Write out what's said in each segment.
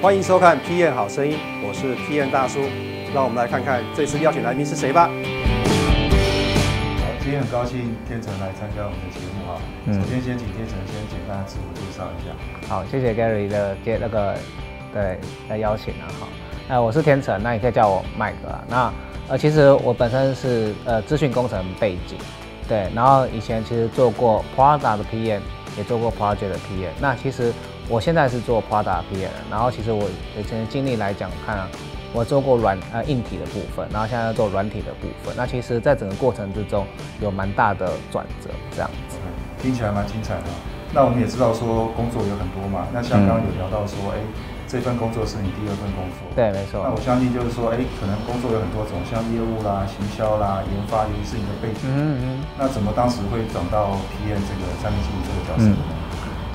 欢迎收看《P N 好声音》，我是 P N 大叔。让我们来看看这次邀请来宾是谁吧。好，今天很高兴天成来参加我们的节目啊。首先先请天成先简单的自我介绍一下。好，谢谢 Gary 的接那个对的邀请啊。好，那我是天成，那你可以叫我麦哥啊。那呃，其实我本身是呃资讯工程背景，对，然后以前其实做过 Prada 的 PM，也做过 Project 的 PM。那其实我现在是做 Prada PM，然后其实我以前的经历来讲，看啊，我做过软呃硬体的部分，然后现在做软体的部分。那其实，在整个过程之中，有蛮大的转折，这样子。听起来蛮精彩的。那我们也知道说工作有很多嘛，那像刚刚有聊到说，哎，这份工作是你第二份工作。对，没错。那我相信就是说，哎，可能工作有很多种，像业务啦、行销啦、研发，尤其是你的背景。嗯嗯。那怎么当时会转到 PM 这个产品经理这个角色呢？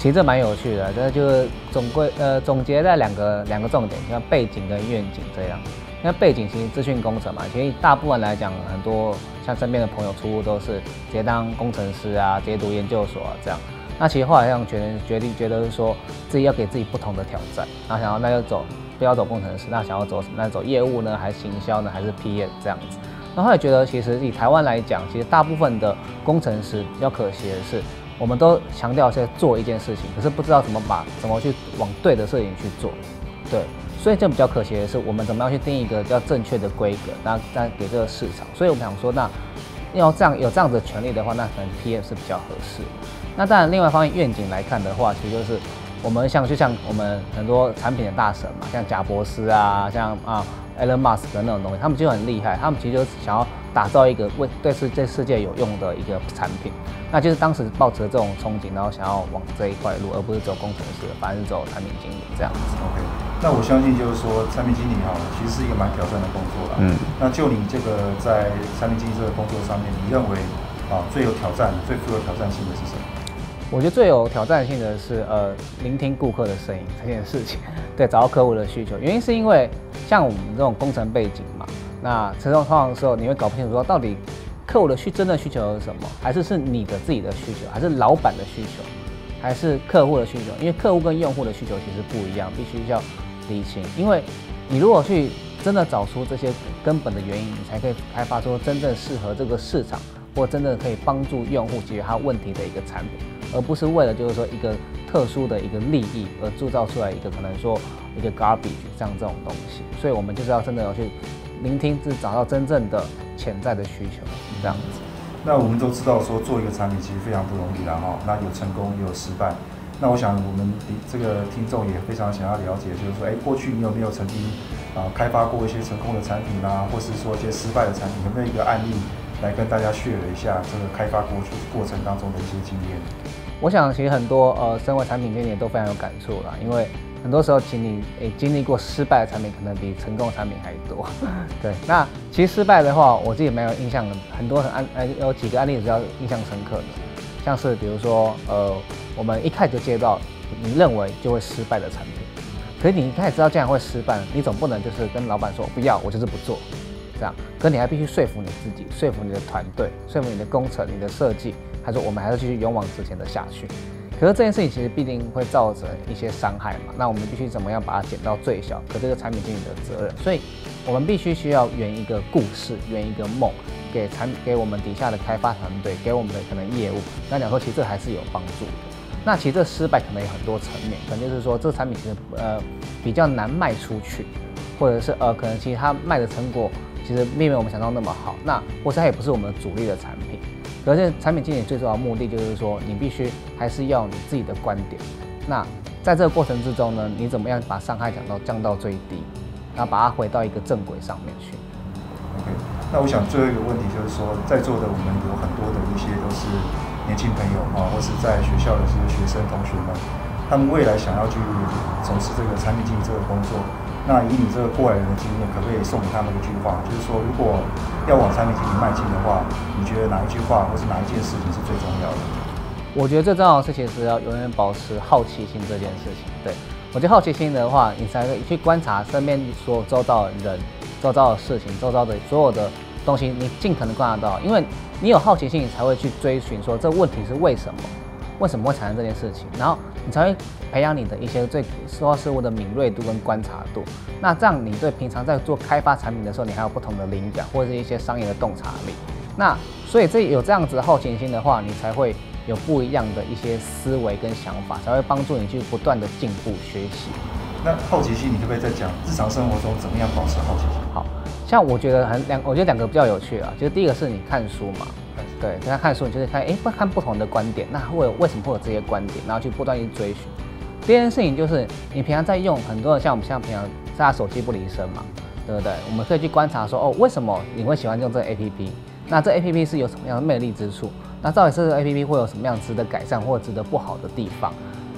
其实这蛮有趣的，这就是总归呃总结在两个两个重点，像背景跟愿景这样。那背景其实资讯工程嘛，其实大部分来讲，很多像身边的朋友出入都是直接当工程师啊，直接读研究所啊这样。那其实后来让决定决定觉得是说自己要给自己不同的挑战，然后想要那就走不要走工程师，那想要走那走业务呢，还是行销呢，还是 PM 这样子。那后来觉得其实以台湾来讲，其实大部分的工程师比较可惜的是。我们都强调在做一件事情，可是不知道怎么把怎么去往对的事情去做，对，所以这比较可惜的是，我们怎么样去定一个比较正确的规格，那再给这个市场。所以我们想说，那要这样有这样的权利的话，那可能 PM 是比较合适。那当然，另外一方面愿景来看的话，其实就是我们像就像我们很多产品的大神嘛，像贾博士啊，像啊 Elon Musk 的那种东西，他们就很厉害，他们其实就想要打造一个为对世这世界有用的一个产品。那就是当时抱持这种憧憬，然后想要往这一块路，而不是走工程师，反而是走产品经理这样子。OK，那我相信就是说，产品经理哈，其实是一个蛮挑战的工作啦。嗯。那就你这个在产品经理这个工作上面，你认为啊最有挑战、最富有挑战性的是什么？我觉得最有挑战性的是呃，聆听顾客的声音这件事情。对，找到客户的需求，原因是因为像我们这种工程背景嘛，那这种通常的时候，你会搞不清楚说到底。客户的需真的需求是什么？还是是你的自己的需求？还是老板的需求？还是客户的需求？因为客户跟用户的需求其实不一样，必须要理清。因为你如果去真的找出这些根本的原因，你才可以开发出真正适合这个市场，或真的可以帮助用户解决他问题的一个产品，而不是为了就是说一个特殊的一个利益而铸造出来一个可能说一个 garbage 这样这种东西。所以我们就是要真的要去。聆听是找到真正的潜在的需求，这样子。那我们都知道说做一个产品其实非常不容易的哈。那有成功也有失败。那我想我们这个听众也非常想要了解，就是说，哎，过去你有没有曾经啊开发过一些成功的产品啦，或是说一些失败的产品，有没有一个案例来跟大家 share 一下这个开发过去过程当中的一些经验？我想其实很多呃，身为产品经理都非常有感触啦，因为。很多时候，经历诶经历过失败的产品，可能比成功的产品还多。对，那其实失败的话，我自己蛮有印象的，很多很案呃有几个案例比较印象深刻的，像是比如说呃，我们一开始就接到你认为就会失败的产品，可是你一开始知道这样会失败，你总不能就是跟老板说不要，我就是不做，这样，可你还必须说服你自己，说服你的团队，说服你的工程、你的设计，他说我们还是继续勇往直前的下去。可是这件事情其实必定会造成一些伤害嘛，那我们必须怎么样把它减到最小？可这个产品经理的责任，所以我们必须需要圆一个故事，圆一个梦，给产给我们底下的开发团队，给我们的可能业务，那讲说其实这还是有帮助的。那其实这失败可能有很多层面，可能就是说这产品其实呃比较难卖出去，或者是呃可能其实它卖的成果其实并没有我们想象那么好，那或者它也不是我们主力的产品。而且产品经理最重要的目的就是说，你必须还是要你自己的观点。那在这个过程之中呢，你怎么样把伤害降到降到最低，然后把它回到一个正轨上面去？OK，那我想最后一个问题就是说，在座的我们有很多的一些都是年轻朋友啊，或是在学校的这些学生同学们，他们未来想要去从事这个产品经理这个工作。那以你这个过来人的经验，可不可以送给他们一句话？就是说，如果要往产品经理迈进的话，你觉得哪一句话或是哪一件事情是最重要的？我觉得最重要的事情是要永远保持好奇心这件事情。对我觉得好奇心的话，你才可以去观察身边所有周遭的人、周遭的事情、周遭的所有的东西，你尽可能观察到。因为你有好奇心，你才会去追寻说这问题是为什么，为什么会产生这件事情，然后你才会培养你的一些对收到事物的敏锐度跟观察度。那这样你对平常在做开发产品的时候，你还有不同的灵感或者是一些商业的洞察力。那所以这有这样子的好奇心的话，你才会有不一样的一些思维跟想法，才会帮助你去不断的进步学习。那好奇心，你可不可以再讲日常生活中怎么样保持好奇心？好像我觉得很两，我觉得两个比较有趣啊，就是第一个是你看书嘛，对，跟他看书，你就是看，哎，不看不同的观点，那会为什么会有这些观点，然后去不断去追寻。第二件事情就是你平常在用很多的，像我们像平常大家手机不离身嘛，对不对？我们可以去观察说，哦，为什么你会喜欢用这个 A P P？那这 A P P 是有什么样的魅力之处？那到底这 A P P 会有什么样值得改善或值得不好的地方？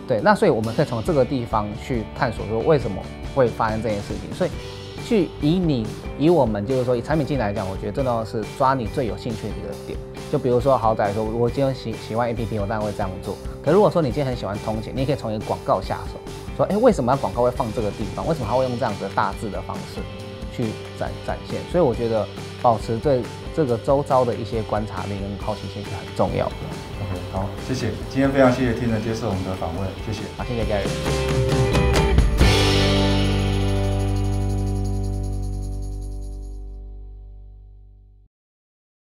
对，那所以我们可以从这个地方去探索说为什么会发生这件事情。所以，去以你以我们就是说以产品经理来讲，我觉得最重要是抓你最有兴趣的一个点。就比如说，好歹说，我今天喜喜欢 A P P，我当然会这样做。可如果说你今天很喜欢通勤，你也可以从一个广告下手，说，哎，为什么广告会放这个地方？为什么他会用这样子的大致的方式去展展现？所以我觉得保持对这个周遭的一些观察力跟好奇心是很重要的。OK，好，谢谢。今天非常谢谢天人接受我们的访问，谢谢。好，谢谢家人。